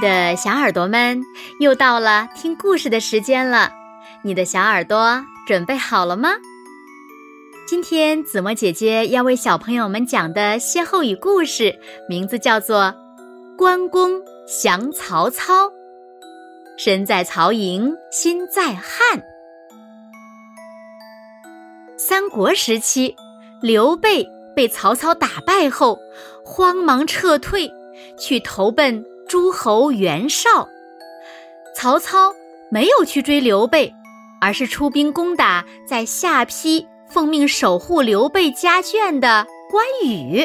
的小耳朵们，又到了听故事的时间了。你的小耳朵准备好了吗？今天子墨姐姐要为小朋友们讲的歇后语故事，名字叫做《关公降曹操》。身在曹营心在汉。三国时期，刘备被曹操打败后，慌忙撤退，去投奔。诸侯袁绍，曹操没有去追刘备，而是出兵攻打在下邳奉命守护刘备家眷的关羽。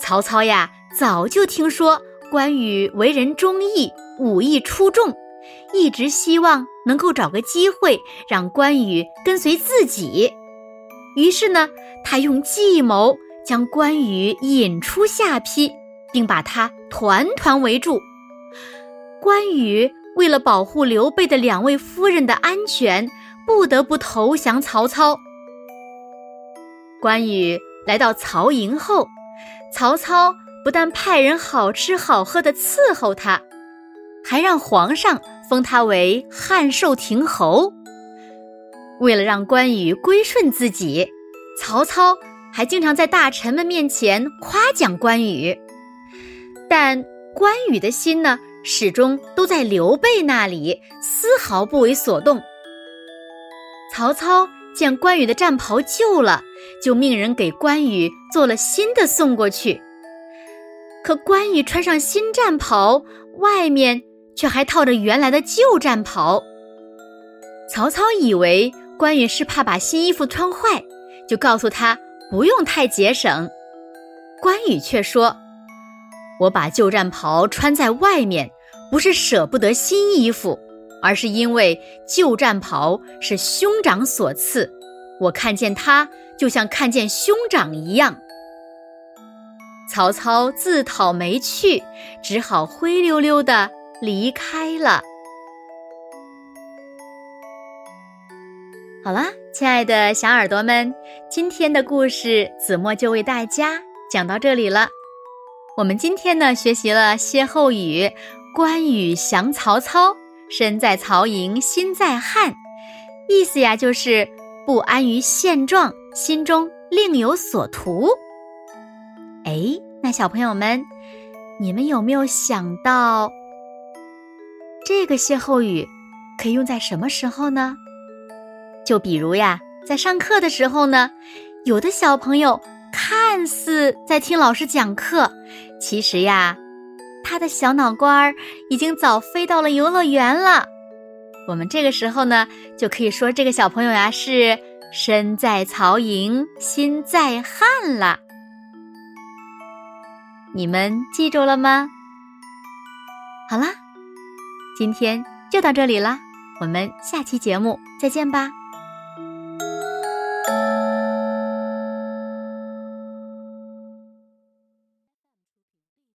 曹操呀，早就听说关羽为人忠义，武艺出众，一直希望能够找个机会让关羽跟随自己。于是呢，他用计谋将关羽引出下邳。并把他团团围住。关羽为了保护刘备的两位夫人的安全，不得不投降曹操。关羽来到曹营后，曹操不但派人好吃好喝的伺候他，还让皇上封他为汉寿亭侯。为了让关羽归顺自己，曹操还经常在大臣们面前夸奖关羽。但关羽的心呢，始终都在刘备那里，丝毫不为所动。曹操见关羽的战袍旧了，就命人给关羽做了新的送过去。可关羽穿上新战袍，外面却还套着原来的旧战袍。曹操以为关羽是怕把新衣服穿坏，就告诉他不用太节省。关羽却说。我把旧战袍穿在外面，不是舍不得新衣服，而是因为旧战袍是兄长所赐，我看见他就像看见兄长一样。曹操自讨没趣，只好灰溜溜的离开了。好啦，亲爱的小耳朵们，今天的故事子墨就为大家讲到这里了。我们今天呢学习了歇后语“关羽降曹操，身在曹营心在汉”，意思呀就是不安于现状，心中另有所图。哎，那小朋友们，你们有没有想到这个歇后语可以用在什么时候呢？就比如呀，在上课的时候呢，有的小朋友。看似在听老师讲课，其实呀，他的小脑瓜儿已经早飞到了游乐园了。我们这个时候呢，就可以说这个小朋友呀是身在曹营心在汉了。你们记住了吗？好啦，今天就到这里了，我们下期节目再见吧。